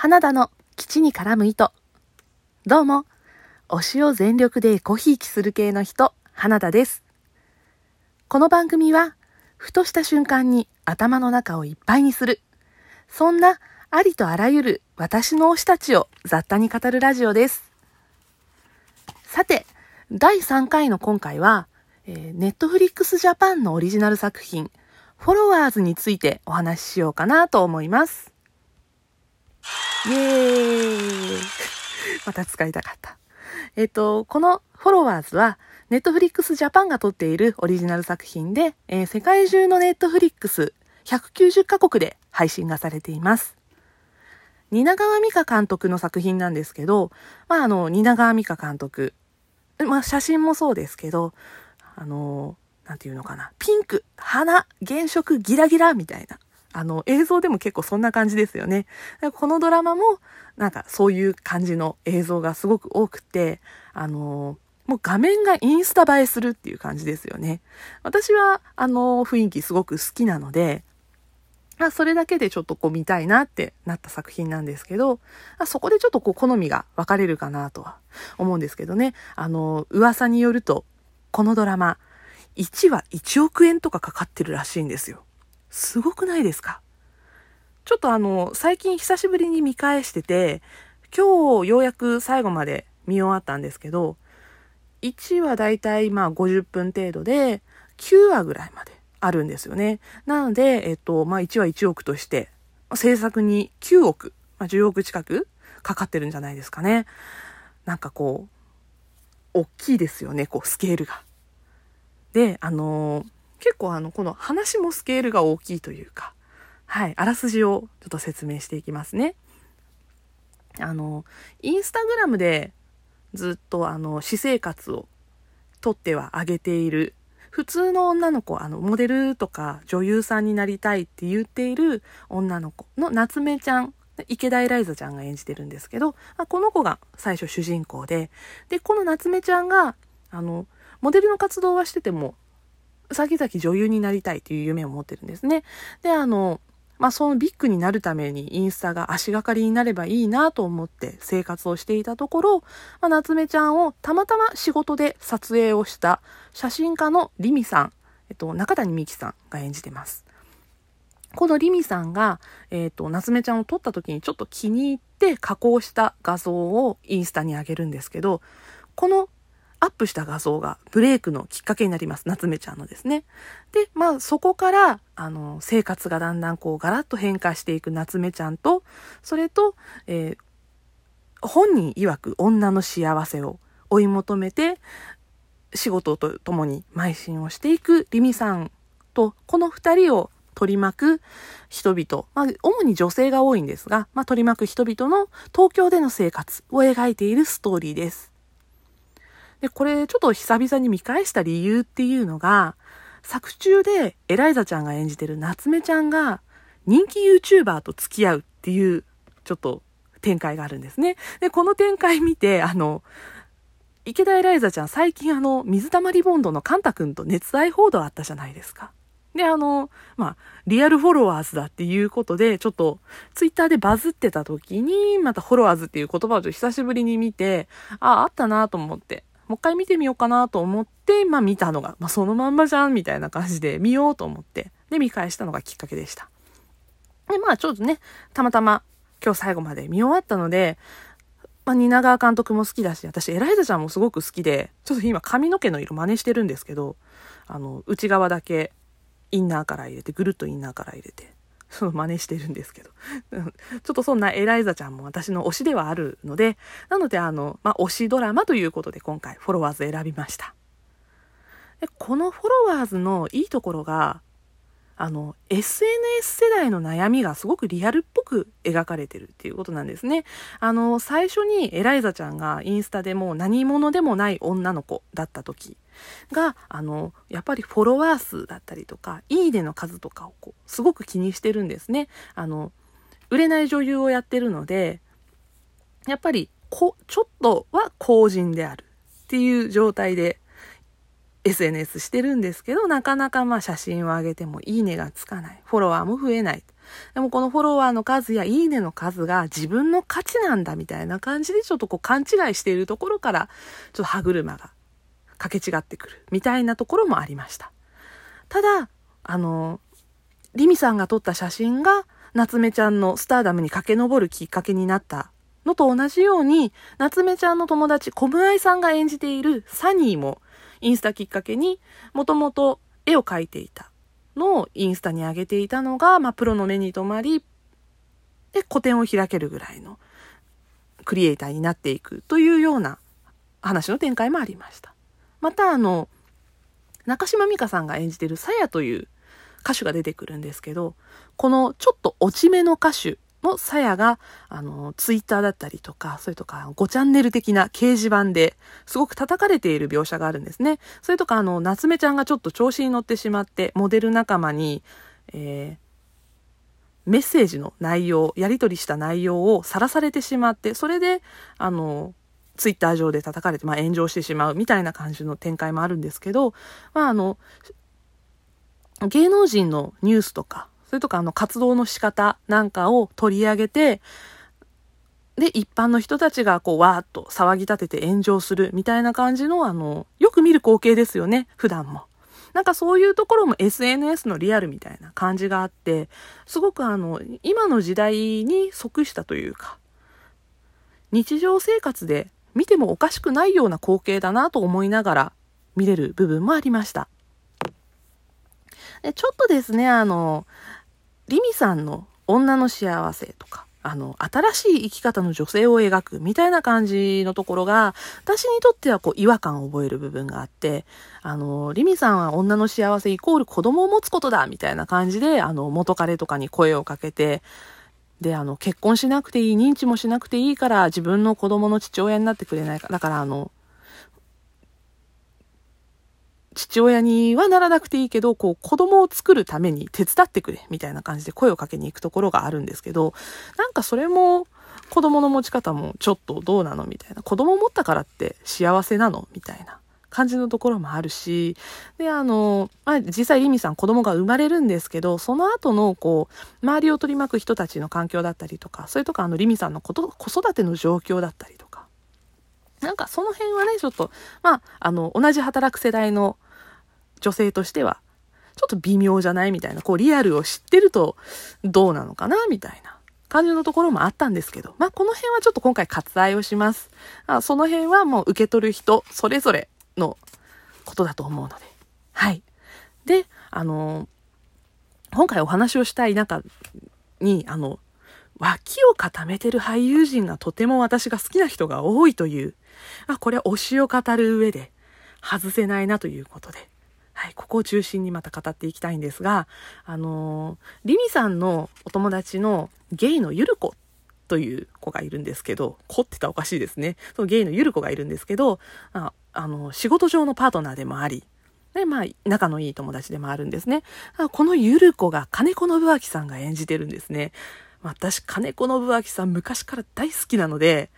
花田の基地に絡む糸。どうも、推しを全力でコヒーキする系の人、花田です。この番組は、ふとした瞬間に頭の中をいっぱいにする。そんなありとあらゆる私の推したちを雑多に語るラジオです。さて、第3回の今回は、え、ネットフリックスジャパンのオリジナル作品、フォロワーズについてお話ししようかなと思います。イエーイ また使いたかった。えっと、このフォロワーズは、ネットフリックスジャパンが撮っているオリジナル作品で、えー、世界中のネットフリックス190カ国で配信がされています。蜷川美香監督の作品なんですけど、まあ、あの、蜷川美香監督、まあ、写真もそうですけど、あの、なんていうのかな、ピンク、花、原色、ギラギラみたいな。あの、映像でも結構そんな感じですよね。このドラマも、なんかそういう感じの映像がすごく多くて、あのもう画面がインスタ映えするっていう感じですよね。私は、あの雰囲気すごく好きなので、あそれだけでちょっとこう見たいなってなった作品なんですけど、あそこでちょっとこう好みが分かれるかなとは思うんですけどね。あの、噂によると、このドラマ、1話1億円とかかかってるらしいんですよ。すごくないですか？ちょっとあの、最近久しぶりに見返してて、今日ようやく最後まで見終わったんですけど、1話だいたいまあ50分程度で、9話ぐらいまであるんですよね。なので、えっと、まあ1話1億として、制作に9億、まあ、10億近くかかってるんじゃないですかね。なんかこう、大きいですよね、こう、スケールが。で、あのー結構あの、この話もスケールが大きいというか、はい、あらすじをちょっと説明していきますね。あの、インスタグラムでずっとあの、私生活をとってはあげている、普通の女の子、あの、モデルとか女優さんになりたいって言っている女の子の夏目ちゃん、池田エライザちゃんが演じてるんですけど、この子が最初主人公で、で、この夏目ちゃんが、あの、モデルの活動はしてても、先々女優になりたいという夢を持ってるんですね。で、あの、まあ、そのビッグになるためにインスタが足がかりになればいいなと思って生活をしていたところ、まあ、夏目ちゃんをたまたま仕事で撮影をした写真家のリミさん、えっと、中谷美紀さんが演じてます。このリミさんが、えっ、と、夏目ちゃんを撮った時にちょっと気に入って加工した画像をインスタに上げるんですけど、このアップした画像がブレイクのきっかけになります。夏目ちゃんのですね。で、まあそこから、あの、生活がだんだんこうガラッと変化していく夏目ちゃんと、それと、えー、本人曰く女の幸せを追い求めて、仕事と共に邁進をしていくリミさんと、この二人を取り巻く人々、まあ、主に女性が多いんですが、まあ、取り巻く人々の東京での生活を描いているストーリーです。で、これちょっと久々に見返した理由っていうのが、作中でエライザちゃんが演じてる夏目ちゃんが人気 YouTuber と付き合うっていうちょっと展開があるんですね。で、この展開見て、あの、池田エライザちゃん最近あの、水溜りボンドのカンタ君と熱愛報道あったじゃないですか。で、あの、まあ、リアルフォロワーズだっていうことで、ちょっと、ツイッターでバズってた時に、またフォロワーズっていう言葉をちょっと久しぶりに見て、ああ、あったなと思って。もう一回見てみようかなと思って、まあ見たのが、まあそのまんまじゃんみたいな感じで見ようと思って、で見返したのがきっかけでした。で、まあちょっとね、たまたま今日最後まで見終わったので、まあ、蜷川監督も好きだし、私、エライザちゃんもすごく好きで、ちょっと今髪の毛の色真似してるんですけど、あの、内側だけインナーから入れて、ぐるっとインナーから入れて、その真似してるんですけど。ちょっとそんなエライザちゃんも私の推しではあるので、なのであの、まあ、推しドラマということで今回フォロワーズ選びました。でこのフォロワーズのいいところが、あの、SNS 世代の悩みがすごくリアルっぽく描かれてるっていうことなんですね。あの、最初にエライザちゃんがインスタでも何者でもない女の子だった時が、あの、やっぱりフォロワー数だったりとか、いいねの数とかをこう、すごく気にしてるんですね。あの、売れない女優をやってるので、やっぱり、こ、ちょっとは公人であるっていう状態で SNS してるんですけど、なかなかまあ写真を上げてもいいねがつかない。フォロワーも増えない。でもこのフォロワーの数やいいねの数が自分の価値なんだみたいな感じでちょっとこう勘違いしているところから、ちょっと歯車が掛け違ってくるみたいなところもありました。ただ、あの、リミさんが撮った写真が夏目ちゃんのスターダムに駆け上るきっかけになったのと同じように、夏目ちゃんの友達、小室愛さんが演じているサニーも、インスタきっかけに、もともと絵を描いていたのをインスタに上げていたのが、まあ、プロの目に留まり、で、個展を開けるぐらいのクリエイターになっていくというような話の展開もありました。また、あの、中島美嘉さんが演じているさやという歌手が出てくるんですけど、このちょっと落ち目の歌手のさやが、あの、ツイッターだったりとか、それとか5チャンネル的な掲示板ですごく叩かれている描写があるんですね。それとか、あの、夏目ちゃんがちょっと調子に乗ってしまって、モデル仲間に、えー、メッセージの内容、やり取りした内容をさらされてしまって、それで、あの、ツイッター上で叩かれて、まあ、炎上してしまうみたいな感じの展開もあるんですけど、まあ、あの、芸能人のニュースとか、それとかあの活動の仕方なんかを取り上げて、で、一般の人たちがこう、わーっと騒ぎ立てて炎上するみたいな感じの、あの、よく見る光景ですよね、普段も。なんかそういうところも SNS のリアルみたいな感じがあって、すごくあの、今の時代に即したというか、日常生活で見てもおかしくないような光景だなと思いながら見れる部分もありました。でちょっとですね、あの、リミさんの女の幸せとか、あの、新しい生き方の女性を描くみたいな感じのところが、私にとってはこう違和感を覚える部分があって、あの、リミさんは女の幸せイコール子供を持つことだみたいな感じで、あの、元彼とかに声をかけて、で、あの、結婚しなくていい、認知もしなくていいから、自分の子供の父親になってくれないか。だから、あの、父親にはならなくていいけど、こう、子供を作るために手伝ってくれ、みたいな感じで声をかけに行くところがあるんですけど、なんかそれも、子供の持ち方もちょっとどうなのみたいな。子供を持ったからって幸せなのみたいな感じのところもあるし、で、あの、まあ、実際リミさん子供が生まれるんですけど、その後の、こう、周りを取り巻く人たちの環境だったりとか、それとかあの、リミさんのこと子育ての状況だったりとか、なんかその辺はね、ちょっと、まあ、あの、同じ働く世代の女性としては、ちょっと微妙じゃないみたいな、こうリアルを知ってるとどうなのかなみたいな感じのところもあったんですけど、まあこの辺はちょっと今回割愛をします。あその辺はもう受け取る人それぞれのことだと思うので。はい。で、あの、今回お話をしたい中に、あの、脇を固めてる俳優陣がとても私が好きな人が多いという、あ、これは推しを語る上で外せないなということで、はい、ここを中心にまた語っていきたいんですが、あの、リミさんのお友達のゲイのゆる子という子がいるんですけど、子って言ったらおかしいですね。そのゲイのゆる子がいるんですけど、ああの、仕事上のパートナーでもあり、で、まあ、仲のいい友達でもあるんですね。このゆる子が金子信明さんが演じてるんですね。私、金子信明さん昔から大好きなので、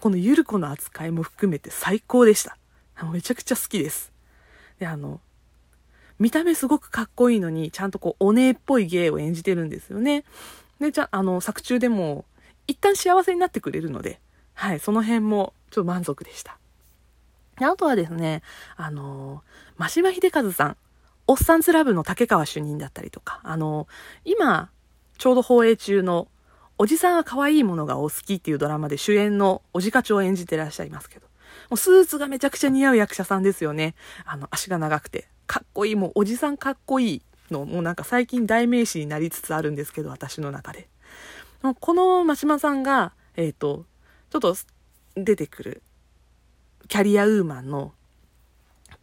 このゆる子の扱いも含めて最高でした。めちゃくちゃ好きです。で、あの、見た目すごくかっこいいのに、ちゃんとこう、お姉っぽい芸を演じてるんですよね。で、じゃあ、の、作中でも、一旦幸せになってくれるので、はい、その辺も、ちょっと満足でした。であとはですね、あの、真島秀和さん、おっさんずラブの竹川主任だったりとか、あの、今、ちょうど放映中の、おじさんは可愛いものがお好きっていうドラマで主演のおじ課長を演じてらっしゃいますけど、もうスーツがめちゃくちゃ似合う役者さんですよね。あの、足が長くて、かっこいい、もうおじさんかっこいいの、もうなんか最近代名詞になりつつあるんですけど、私の中で。この真島さんが、えっ、ー、と、ちょっと出てくるキャリアウーマンの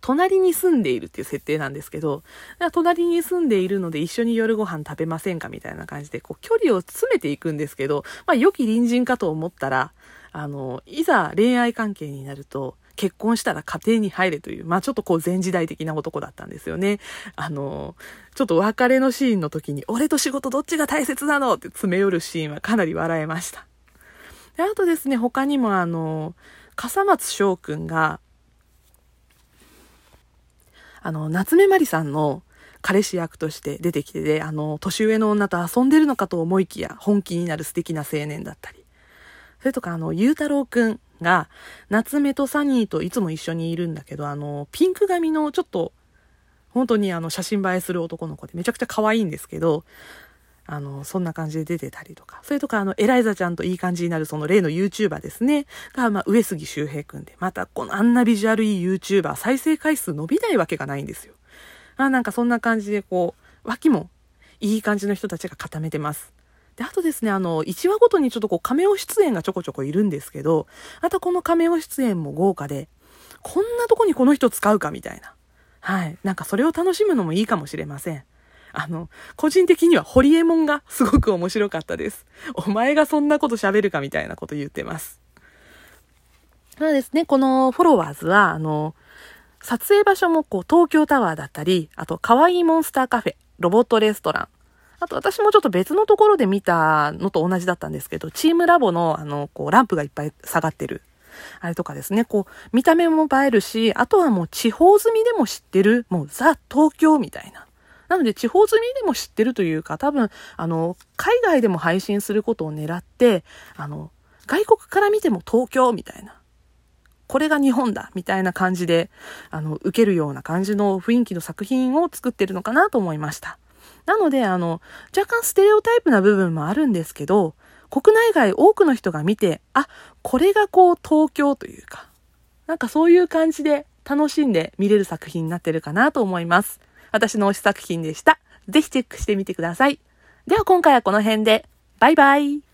隣に住んでいるっていう設定なんですけど、隣に住んでいるので一緒に夜ご飯食べませんかみたいな感じで、こう、距離を詰めていくんですけど、まあ、良き隣人かと思ったら、あの、いざ恋愛関係になると、結婚したら家庭に入れという、まあちょっとこう前時代的な男だったんですよね。あの、ちょっと別れのシーンの時に、俺と仕事どっちが大切なのって詰め寄るシーンはかなり笑えました。で、あとですね、他にもあの、笠松翔くんが、あの、夏目まりさんの彼氏役として出てきてで、あの、年上の女と遊んでるのかと思いきや、本気になる素敵な青年だったり。それとか、あの、ゆうたろうくんが、夏目とサニーといつも一緒にいるんだけど、あの、ピンク髪のちょっと、本当にあの、写真映えする男の子でめちゃくちゃ可愛いんですけど、あの、そんな感じで出てたりとか。それとか、あの、エライザちゃんといい感じになる、その例の YouTuber ですね。が、まあ、上杉周平くんで。また、このあんなビジュアルいい YouTuber、再生回数伸びないわけがないんですよ。あなんかそんな感じで、こう、脇もいい感じの人たちが固めてます。で、あとですね、あの、1話ごとにちょっとこう、カメオ出演がちょこちょこいるんですけど、またこのカメオ出演も豪華で、こんなとこにこの人使うかみたいな。はい。なんかそれを楽しむのもいいかもしれません。あの、個人的にはホリエモンがすごく面白かったです。お前がそんなこと喋るかみたいなこと言ってます。そうですね、このフォロワーズは、あの、撮影場所もこう東京タワーだったり、あと可愛いモンスターカフェ、ロボットレストラン、あと私もちょっと別のところで見たのと同じだったんですけど、チームラボのあの、こうランプがいっぱい下がってる。あれとかですね、こう、見た目も映えるし、あとはもう地方住みでも知ってる、もうザ・東京みたいな。なので、地方住みでも知ってるというか、多分、あの、海外でも配信することを狙って、あの、外国から見ても東京みたいな。これが日本だみたいな感じで、あの、受けるような感じの雰囲気の作品を作ってるのかなと思いました。なので、あの、若干ステレオタイプな部分もあるんですけど、国内外多くの人が見て、あ、これがこう東京というか、なんかそういう感じで楽しんで見れる作品になってるかなと思います。私の推し作品でした。ぜひチェックしてみてください。では今回はこの辺で。バイバイ。